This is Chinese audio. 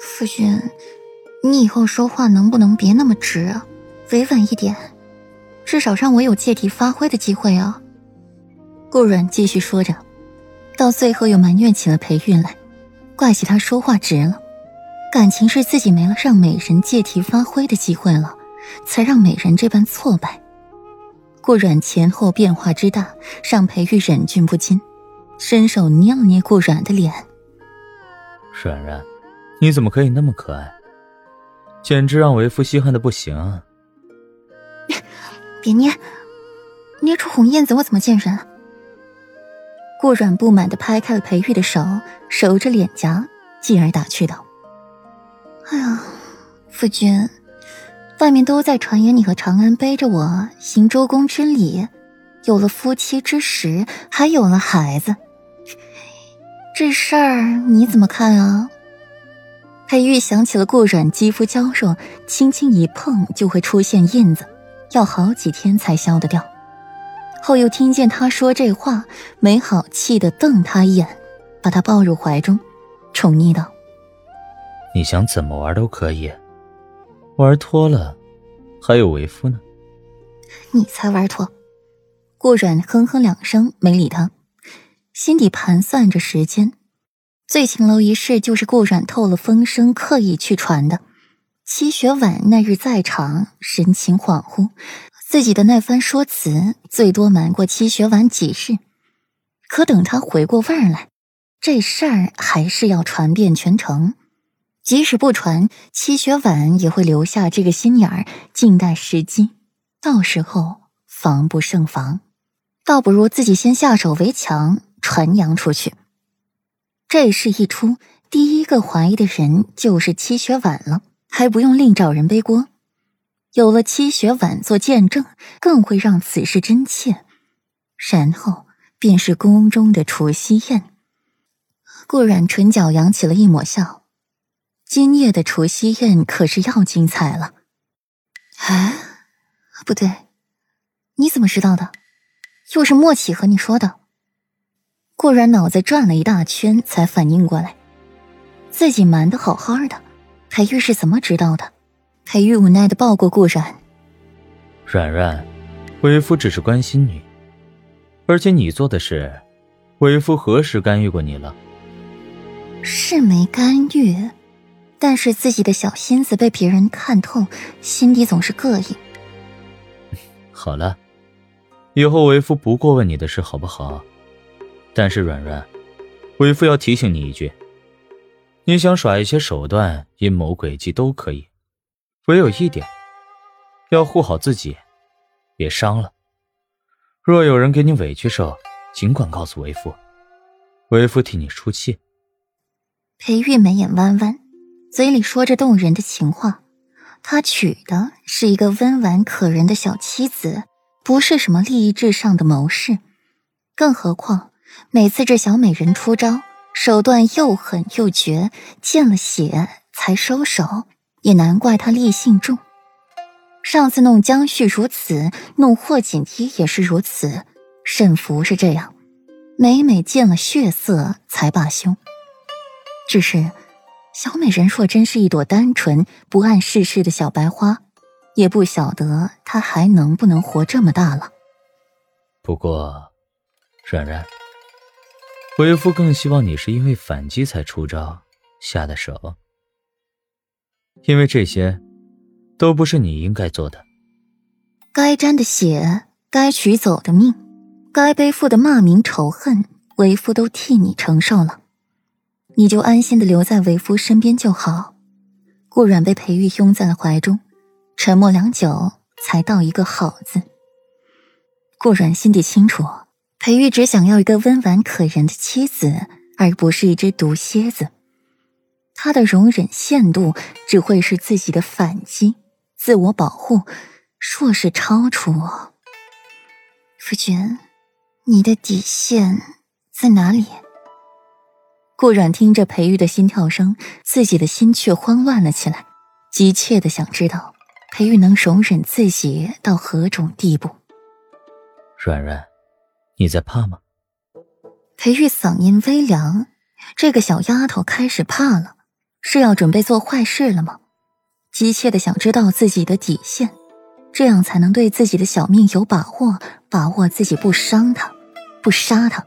夫君，你以后说话能不能别那么直啊，委婉一点，至少让我有借题发挥的机会啊。顾软继续说着，到最后又埋怨起了裴玉来，怪起他说话直了，感情是自己没了让美人借题发挥的机会了，才让美人这般挫败。顾软前后变化之大，让裴玉忍俊不禁，伸手捏了捏顾软的脸。软软，你怎么可以那么可爱？简直让为夫稀罕的不行啊！别捏，捏出红印子我怎么见人？顾软不满的拍开了裴玉的手，揉着脸颊，继而打趣道：“哎呀，夫君。”外面都在传言你和长安背着我行周公之礼，有了夫妻之实，还有了孩子。这事儿你怎么看啊？裴玉想起了顾软肌肤娇弱，轻轻一碰就会出现印子，要好几天才消得掉。后又听见他说这话，没好气的瞪他一眼，把他抱入怀中，宠溺道：“你想怎么玩都可以。”玩脱了，还有为夫呢。你才玩脱！顾软哼哼两声，没理他，心底盘算着时间。醉青楼一事就是顾软透了风声，刻意去传的。七雪婉那日在场，神情恍惚，自己的那番说辞最多瞒过七雪婉几日。可等他回过味儿来，这事儿还是要传遍全城。即使不传，七雪婉也会留下这个心眼儿，静待时机。到时候防不胜防，倒不如自己先下手为强，传扬出去。这事一出，第一个怀疑的人就是戚雪婉了，还不用另找人背锅。有了戚雪婉做见证，更会让此事真切。然后便是宫中的除夕宴。顾染唇角扬起了一抹笑。今夜的除夕宴可是要精彩了。哎，不对，你怎么知道的？又是莫启和你说的。顾然脑子转了一大圈，才反应过来，自己瞒得好好的，裴玉是怎么知道的？裴玉无奈的抱过顾然，软软，为夫只是关心你，而且你做的事，为夫何时干预过你了？是没干预。但是自己的小心思被别人看透，心底总是膈应。好了，以后为夫不过问你的事，好不好？但是软软，为夫要提醒你一句：你想耍一些手段、阴谋诡计都可以，唯有一点，要护好自己，别伤了。若有人给你委屈受，尽管告诉为夫，为夫替你出气。裴玉眉眼弯弯。嘴里说着动人的情话，他娶的是一个温婉可人的小妻子，不是什么利益至上的谋士。更何况每次这小美人出招，手段又狠又绝，见了血才收手，也难怪他立性重。上次弄江旭如此，弄霍锦衣也是如此，沈福是这样，每每见了血色才罢休。只是。小美人若真是一朵单纯不谙世事的小白花，也不晓得她还能不能活这么大了。不过，软软，为夫更希望你是因为反击才出招下的手，因为这些都不是你应该做的。该沾的血，该取走的命，该背负的骂名仇恨，为夫都替你承受了。你就安心的留在为夫身边就好。顾软被裴玉拥在了怀中，沉默良久，才道一个好字。顾软心底清楚，裴玉只想要一个温婉可人的妻子，而不是一只毒蝎子。他的容忍限度只会是自己的反击、自我保护。若是超出，夫君，你的底线在哪里？顾软听着裴玉的心跳声，自己的心却慌乱了起来，急切的想知道裴玉能容忍自己到何种地步。软软，你在怕吗？裴玉嗓音微凉，这个小丫头开始怕了，是要准备做坏事了吗？急切的想知道自己的底线，这样才能对自己的小命有把握，把握自己不伤她，不杀她。